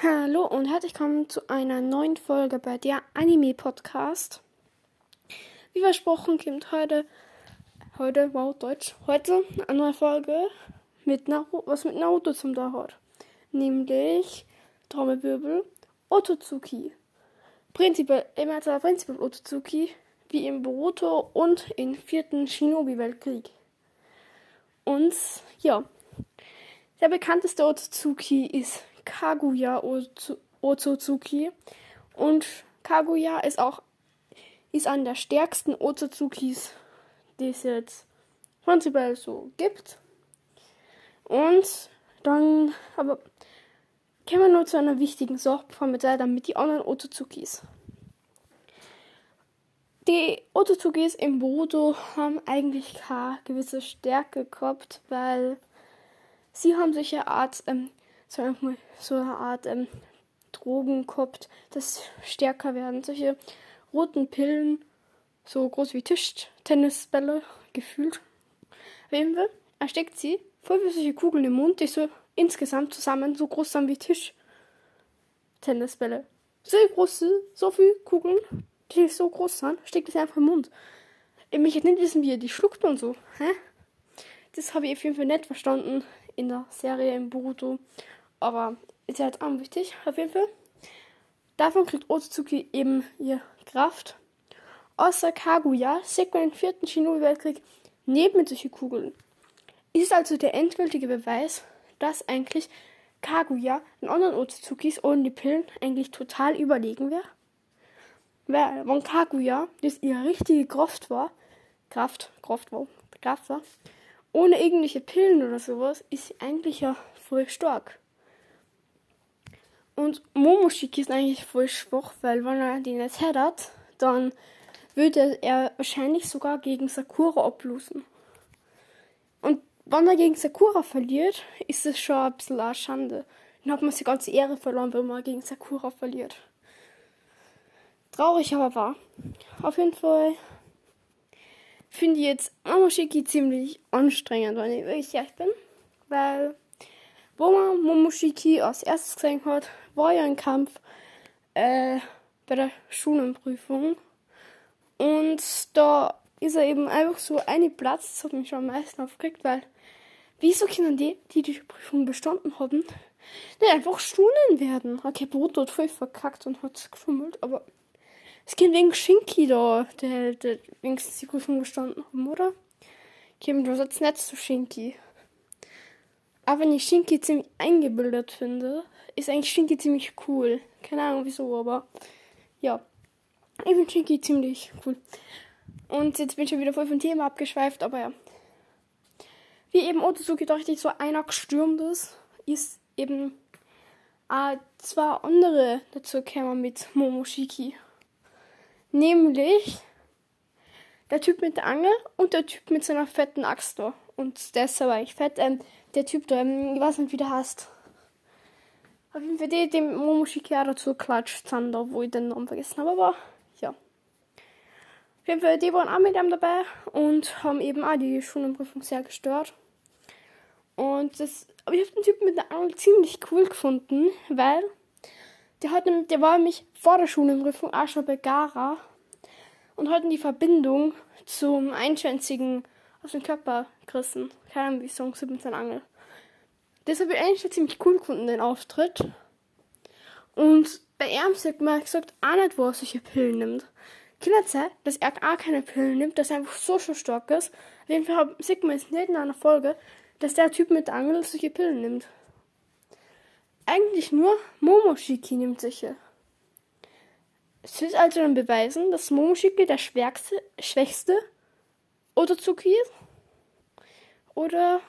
Hallo und herzlich willkommen zu einer neuen Folge bei der Anime Podcast. Wie versprochen kommt heute, heute, wow, Deutsch, heute eine neue Folge mit was mit Naruto zum da hat. Nämlich Trommelwirbel Otozuki. Prinzipiell, immer zwar prinzipiell Otozuki, wie im Boruto und im vierten Shinobi-Weltkrieg. Und ja, der bekannteste Otsutsuki ist Kaguya Otsutsuki. Und Kaguya ist auch ist einer der stärksten Otsutsukis, die es jetzt prinzipiell so gibt. Und dann, aber kommen wir nur zu einer wichtigen Sache, bevor wir dann mit den anderen Otsutsukis. Die Otsuzukis im Boruto haben eigentlich keine gewisse Stärke gehabt, weil sie haben solche Art, ähm, so, eine- eine Art ähm, Drogen gehabt, das stärker werden. Solche roten Pillen, so groß wie Tischtennisbälle, gefühlt. Auf jeden Fall er steckt sie voll wie solche Kugeln im Mund, die so insgesamt zusammen so groß sind wie Tischtennisbälle. So große, so viele Kugeln, die so groß sind, steckt sie einfach im Mund. Ich möchte nicht wissen, wie er die schluckt und so. Hä? Das habe ich auf jeden Fall nicht verstanden in der Serie im Boruto. Aber ist ja jetzt auch wichtig, auf jeden Fall. Davon kriegt Otsutsuki eben ihre Kraft. Außer Kaguya man im vierten Shinobi-Weltkrieg neben mit solchen Kugeln. Ist also der endgültige Beweis, dass eigentlich Kaguya den anderen Otsutsukis ohne die Pillen eigentlich total überlegen wäre. Weil, wenn Kaguya, das ihre richtige Kraft war, Kraft, Kraft war, Kraft war, ohne irgendwelche Pillen oder sowas, ist sie eigentlich ja voll stark. Und Momoshiki ist eigentlich voll schwach, weil wenn er den jetzt hätte, dann würde er wahrscheinlich sogar gegen Sakura ablosen. Und wenn er gegen Sakura verliert, ist es schon ein bisschen eine Schande. Dann hat man die ganze Ehre verloren, wenn man gegen Sakura verliert. Traurig aber wahr. Auf jeden Fall finde ich jetzt Momoshiki ziemlich anstrengend, wenn ich wirklich ehrlich bin. Weil, wo man Momoshiki als erstes gesehen hat, war ja ein Kampf äh, bei der Schulenprüfung. Und da ist er eben einfach so eine Platz, das hat mich schon am meisten aufgeregt, weil wieso können die, die die Prüfung bestanden haben, nicht einfach Stunden werden? Okay, Boruto hat voll verkackt und hat geschummelt, aber es geht wegen Shinki da, der, der wenigstens die Prüfung bestanden haben, oder? Okay, du sagst nicht zu Shinki. Aber wenn ich Shinki ziemlich eingebildet finde, ist eigentlich Shinki ziemlich cool. Keine Ahnung wieso, aber ja. Ich finde Shinki ziemlich cool. Und jetzt bin ich schon wieder voll vom Thema abgeschweift, aber ja. Wie eben Otosuki dachte ich, so einer gestürmt ist, ist eben äh, zwei andere dazu gekommen mit Momoshiki. Nämlich der Typ mit der Angel und der Typ mit seiner fetten Axt da. Und der ist aber eigentlich fett. Ähm, der Typ da, ähm, ich weiß nicht, wie der heißt. Auf jeden Fall die, dem Momoshiki auch dazu klatscht sind, da, wo ich den Namen vergessen habe, aber. Auf jeden Fall, die waren auch mit ihm dabei und haben eben auch die Schulenprüfung sehr gestört. Und das, aber ich habe den Typen mit der Angel ziemlich cool gefunden, weil der, hat, der war nämlich vor der Schulenprüfung auch schon bei Gara und hatten die Verbindung zum Einschwänzigen aus dem Körper gerissen. Keine Ahnung, wie mit seiner Angel. Das habe ich eigentlich schon ziemlich cool gefunden, den Auftritt. Und bei ihm sagt man gesagt auch nicht, wo er solche Pillen nimmt. Sein, dass er auch keine Pillen nimmt, dass er einfach so schon stark ist. Auf jeden Fall sieht man jetzt nicht in einer Folge, dass der Typ mit der Angel solche Pillen nimmt. Eigentlich nur Momoshiki nimmt solche. Es wird also dann beweisen, dass Momoshiki der schwächste, schwächste Otozuki ist. Oder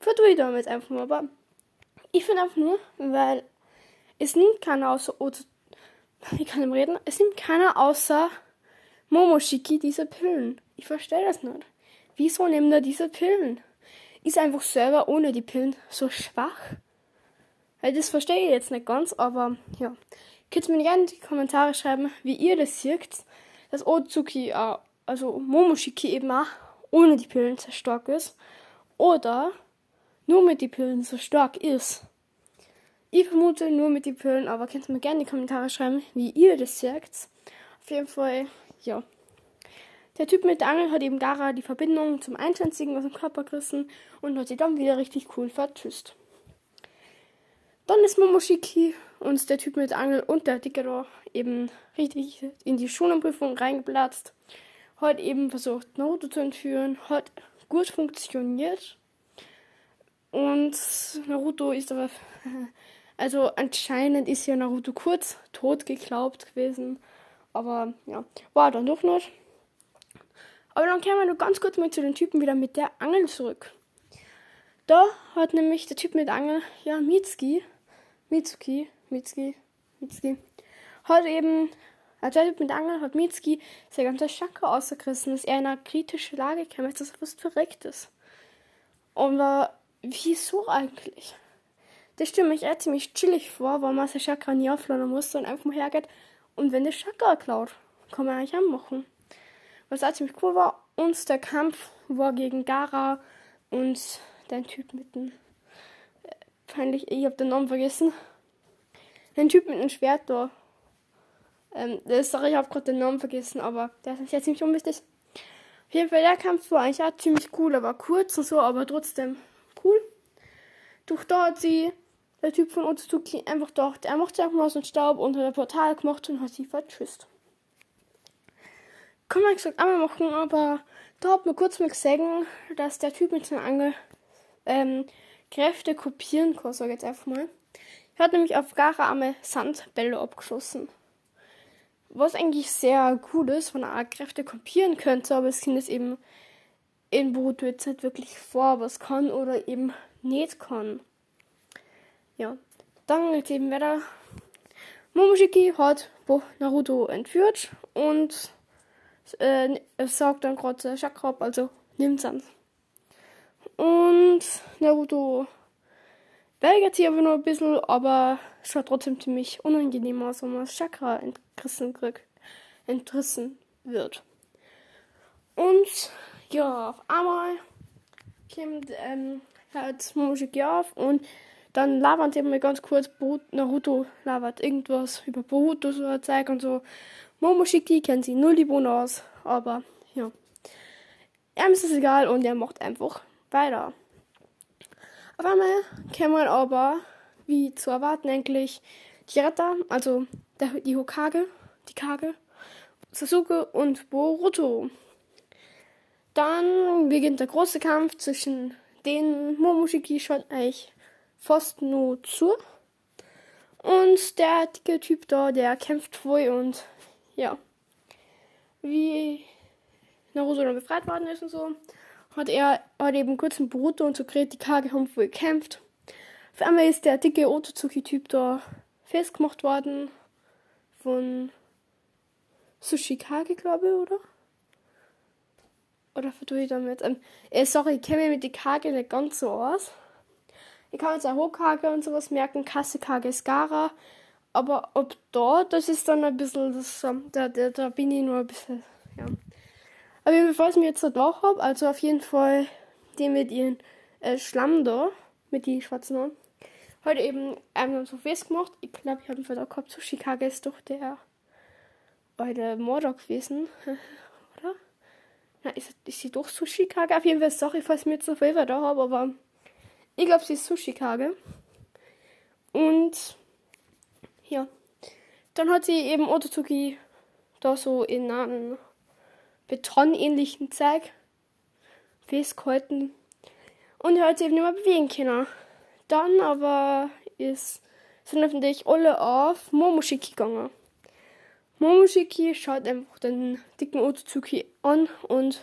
vertue ich damit einfach nur. Aber ich finde einfach nur, weil es nimmt keiner außer Oto, ich kann ihm reden, es nimmt keiner außer Momoshiki diese Pillen. Ich verstehe das nicht. Wieso nimmt er diese Pillen? ist einfach selber ohne die Pillen so schwach. Das verstehe ich jetzt nicht ganz, aber ja. Könnt mir gerne in die Kommentare schreiben, wie ihr das seht, dass Ozuki, äh, also Momoshiki eben auch ohne die Pillen so stark ist. Oder nur mit die Pillen so stark ist. Ich vermute nur mit die Pillen, aber könnt mir gerne in die Kommentare schreiben, wie ihr das sagt. Auf jeden Fall, ja. Der Typ mit der Angel hat eben Gara die Verbindung zum Einschanzigen aus dem Körper gerissen und hat sie dann wieder richtig cool vertschüsst. Dann ist Momoshiki und der Typ mit der Angel und der Dicke eben richtig in die Schonenprüfung reingeplatzt. Hat eben versucht, Naruto zu entführen, hat gut funktioniert. Und Naruto ist aber, also anscheinend ist ja Naruto kurz tot geglaubt gewesen. Aber ja, war dann doch nicht. Aber dann kehren wir nur ganz kurz mal zu den Typen wieder mit der Angel zurück. Da hat nämlich der Typ mit Angel, ja, Mitsuki, Mitsuki, Mitsuki, Mitsuki, hat eben, also der Typ mit Angel hat Mitsuki sein ganzer Chakra ausgerissen, dass er in eine kritische Lage kam, dass er fast verreckt ist. Und war, wieso eigentlich? Das stimmt mich eher ziemlich chillig vor, weil man sein Chakra nie aufladen muss und einfach mal hergeht und wenn der Chakra klaut, kann man eigentlich anmachen was auch ziemlich cool war. Und der Kampf war gegen Gara und den Typ mit dem. Äh, peinlich, ich hab den Namen vergessen. Den Typ mit dem Schwert da. Ähm, sorry, ich hab gerade den Namen vergessen, aber der ist ja ziemlich unwichtig. Auf jeden Fall, der Kampf war eigentlich auch ziemlich cool. Er war kurz und so, aber trotzdem cool. Durch da hat sie der Typ von Otsutsuki einfach er macht sich einfach aus dem Staub hat ein Portal gemacht und hat sie vertschüsst kann man gesagt einmal machen, aber da hat man kurz mal gesehen, dass der Typ mit seiner Angel ähm, Kräfte kopieren kann, sag ich jetzt einfach mal. Er hat nämlich auf Gara arme Sandbälle abgeschossen. Was eigentlich sehr gut ist, wenn er Kräfte kopieren könnte, aber es kann es eben in Boruto jetzt nicht wirklich vor, was kann oder eben nicht kann. Ja, dann jetzt eben wieder Momoshiki hat Naruto entführt und äh, sagt dann gerade Chakra also nimmt's an. Und Naruto weigert sich aber nur ein bisschen, aber es schaut trotzdem ziemlich unangenehm aus, wenn man das Chakra entrissen entrissen wird. Und ja, auf einmal kommt ähm, halt Momoshiki auf und dann labert immer ganz kurz Naruto labert irgendwas über Boruto so Zeug und so Momoshiki kennt sie null die Bohnen aus, aber ja. Er ist es egal und er macht einfach weiter. Auf einmal kann man aber, wie zu erwarten eigentlich, die Retter, also der, die Hokage, die Kage, Sasuke und Boruto. Dann beginnt der große Kampf zwischen den Momoshiki schaut eigentlich fast nur zu. Und der dicke Typ da, der kämpft voll und ja, wie Naruto dann befreit worden ist und so, hat er hat eben kurz mit Boruto und so die Kage haben wohl gekämpft. Auf einmal ist der dicke Otozuki-Typ da festgemacht worden von Sushikage, glaube ich, oder? Oder verdue ich damit? Ähm, äh, sorry, ich kenne mich mit die Kage nicht ganz so aus. Ich kann jetzt auch Hokage und sowas merken. Kassekage ist Gara. Aber ob da, das ist dann ein bisschen, das, ähm, da, da, da bin ich nur ein bisschen, ja. Aber bevor ich mir jetzt da habe, also auf jeden Fall den mit ihren äh, Schlamm da, mit die schwarzen Haaren, heute eben einmal so festgemacht. Ich glaube, ich habe einen Verdacht gehabt, Sushikage ist doch der, äh, Mordor gewesen, oder? Na, ist, ist sie doch Sushikage? Auf jeden Fall, sorry, falls ich mir jetzt noch viel da habe, aber ich glaube, sie ist Sushikage. Und ja. Dann hat sie eben Otozuki da so in einem betonähnlichen Zeug festgehalten. Und er hat sich eben nicht mehr bewegen können. Dann aber ist, sind natürlich alle auf Momoshiki gegangen. Momoshiki schaut einfach den dicken Otozuki an und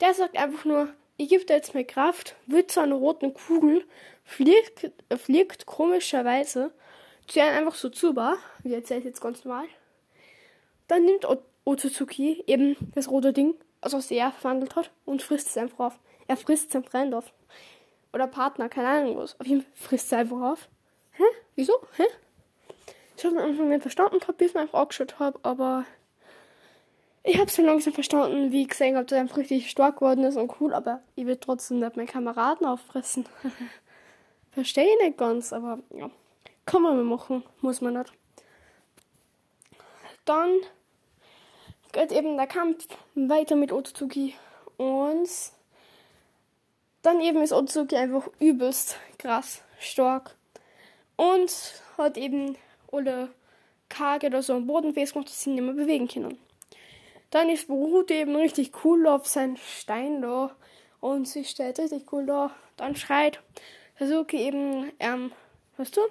der sagt einfach nur, ich gebe dir jetzt mehr Kraft, wird zu einer roten Kugel, fliegt, fliegt komischerweise zu einem einfach so zu war, wie erzählt jetzt ganz normal. Dann nimmt Otsutsuki eben das rote Ding, also was er verwandelt hat, und frisst es einfach auf. Er frisst seinen Freund auf. Oder Partner, keine Ahnung was. Auf jeden Fall frisst er einfach auf. Hä? Wieso? Hä? Ich habe am Anfang nicht verstanden gehabt, bis ich einfach angeschaut habe, aber ich habe es dann langsam verstanden, wie ich gesehen habe, dass er einfach richtig stark geworden ist und cool, aber ich will trotzdem nicht meine Kameraden auffressen. Verstehe ich nicht ganz, aber ja. Kann man mal machen, muss man nicht. Dann geht eben der Kampf weiter mit Otsutsuki und dann eben ist Otsutsuki einfach übelst krass stark und hat eben alle Kage oder so am Boden festgemacht, dass sie nicht mehr bewegen können. Dann ist Boruto eben richtig cool auf seinen Stein da und sie steht richtig cool da. Dann schreit Sasuke eben, ähm, weißt du?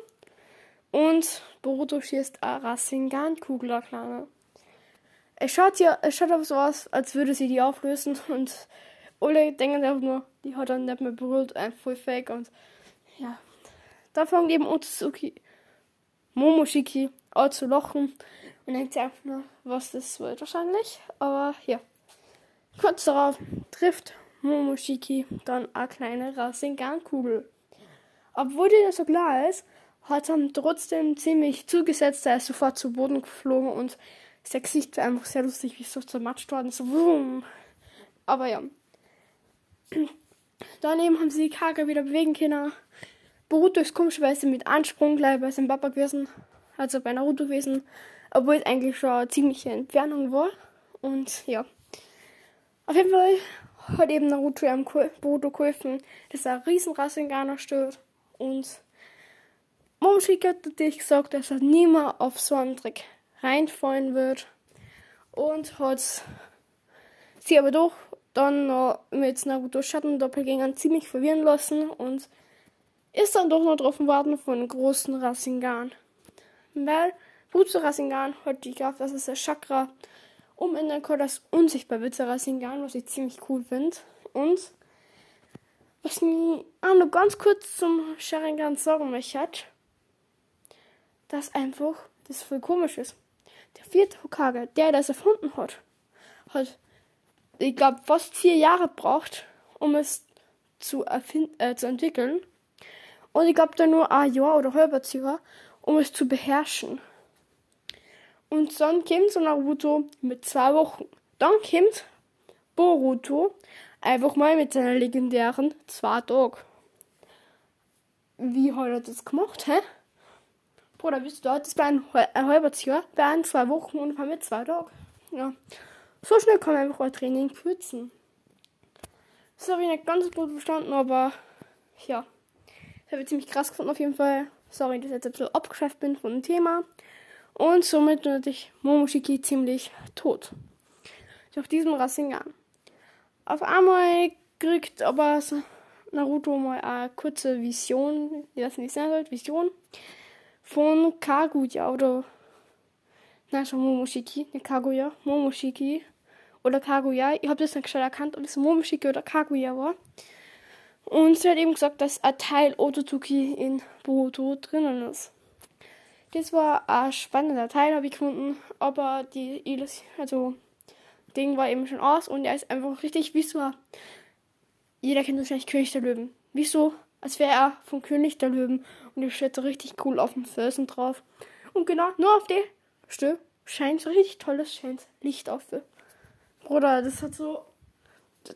Und Boruto schießt eine Rasengan-Kugel, eine kleine. Es schaut ja, es schaut aber so aus, als würde sie die auflösen und alle denken einfach nur, die hat dann nicht mehr berührt, ein voll fake und ja. Da fangen eben Otsutsuki, Momoshiki an zu lachen und denkt sich einfach nur, was das wird wahrscheinlich. Aber ja. Kurz darauf trifft Momoshiki dann eine kleine Rasengan-Kugel. Obwohl dir das so klar ist, hat er trotzdem ziemlich zugesetzt. Er ist sofort zu Boden geflogen und sein Gesicht war einfach sehr lustig, wie es so zermatscht worden ist. So, wumm. Aber ja. Daneben haben sie die Kage wieder bewegen können. Boruto ist komischerweise mit Ansprung gleich bei seinem Papa gewesen, also bei Naruto gewesen, obwohl es eigentlich schon eine ziemliche Entfernung war. Und ja. Auf jeden Fall hat eben Naruto am Boruto geholfen, dass er riesen Rasengan stört. Und Momoshiki hat natürlich gesagt, dass er niemals auf so einen Trick reinfallen wird. Und hat sie aber doch dann noch mit Naruto Schattendoppelgängern ziemlich verwirren lassen und ist dann doch noch drauf warten von einem großen Rasengan. Weil Butsu Rasengan hat die Kraft, dass es der Chakra umändern kann, das unsichtbar wird, der Rasengan, was ich ziemlich cool finde. Und was mir auch noch ganz kurz zum Sharingan sagen möchte, dass einfach das voll komisch ist. Der vierte Hokage, der das erfunden hat, hat, ich glaube, fast vier Jahre braucht, um es zu, äh, zu entwickeln. Und ich glaube, da nur ein Jahr oder halber Jahr, um es zu beherrschen. Und dann kommt so Naruto mit zwei Wochen. Dann kommt Boruto einfach mal mit seiner legendären zwei Tagen. Wie hat er das gemacht, hä? Bruder, bist du dort? Das war ein, ein halbes Jahr, waren zwei Wochen und haben mit zwei Tagen. Ja. So schnell kann man einfach ein Training kürzen. Das habe ich nicht ganz gut verstanden, aber ja. Das habe ich ziemlich krass gefunden auf jeden Fall. Sorry, dass ich jetzt ein bisschen abgeschafft bin von dem Thema. Und somit natürlich Momoshiki ziemlich tot. Durch diesen Rasengan. Auf einmal kriegt aber Naruto mal eine kurze Vision, wie das nicht sein soll, Vision von Kaguya oder nein, schon Momoshiki, nicht Kaguya, Momoshiki oder Kaguya. Ich habe das nicht gescheit erkannt, ob es Momoshiki oder Kaguya war. Und sie hat eben gesagt, dass ein Teil Otsutsuki in Boruto drinnen ist. Das war ein spannender Teil, habe ich gefunden, aber die also Ding war eben schon aus und er ist einfach richtig wie so. Jeder kennt wahrscheinlich König der Löwen. Wieso? Als wäre er vom König der Löwen und er steht so richtig cool auf dem Felsen drauf. Und genau, nur auf der Stö scheint so richtig tolles scheint Licht auf. Bruder, das hat so.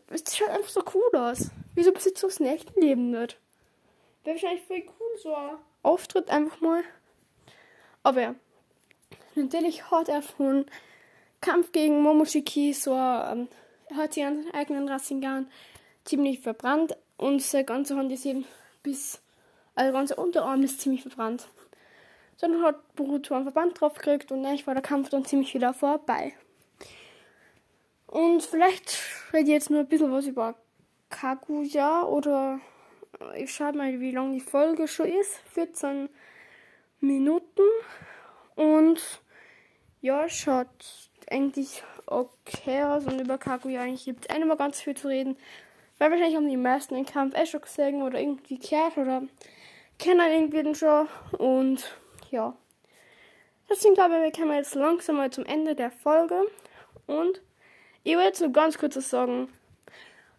Das schaut einfach so cool aus. Wieso besitzt du das in echten Leben nicht? Wäre wahrscheinlich voll cool, so ein Auftritt einfach mal. Aber. Natürlich hat er von Kampf gegen Momoshiki, so ähm, hat sie an seinen eigenen Rasengan ziemlich verbrannt und sein ganze Hand ist eben bis, also ganze Unterarm ist ziemlich verbrannt. Dann hat Boruto einen Verband drauf gekriegt und eigentlich war der Kampf dann ziemlich wieder vorbei. Und vielleicht rede ich jetzt nur ein bisschen was über Kaguya oder ich schaue mal, wie lang die Folge schon ist. 14 Minuten. Und ja, schaut eigentlich okay aus und über Kaguya eigentlich gibt es einmal ganz viel zu reden. Weil wahrscheinlich haben die meisten den Kampf eh schon gesehen oder irgendwie gehört oder kennen irgendwie den schon. Und ja. Deswegen glaube ich, wir kommen jetzt langsam mal zum Ende der Folge. Und ich will jetzt nur ganz kurz sagen,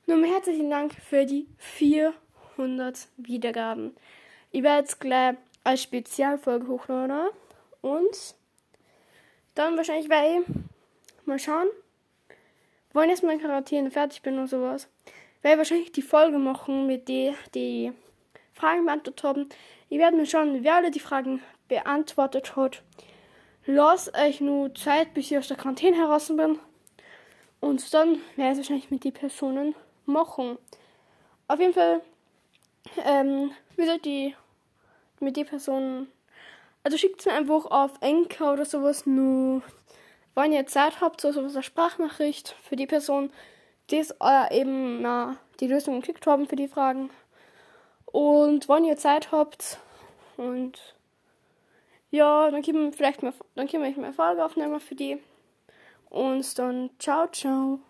Nun herzlichen Dank für die 400 Wiedergaben. Ich werde jetzt gleich als Spezialfolge hochladen und dann wahrscheinlich ich mal schauen, wenn jetzt mein Quarantäne fertig bin und sowas, werde ich wahrscheinlich die Folge machen mit denen, die Fragen beantwortet haben. Ich werde mir schauen, wer alle die Fragen beantwortet hat. Lasst euch nur Zeit, bis ich aus der Quarantäne heraus bin. Und dann werde ich wahrscheinlich mit den Personen machen. Auf jeden Fall ähm, wieder die mit den Personen. Also schickt mir einfach auf Enker oder sowas nur, wenn ihr Zeit habt, so sowas eine Sprachnachricht für die Person, die es äh, eben na, die Lösung geklickt haben für die Fragen. Und wenn ihr Zeit habt und ja, dann können wir vielleicht mal, dann können wir eine Folge aufnehmen für die. Und dann ciao, ciao.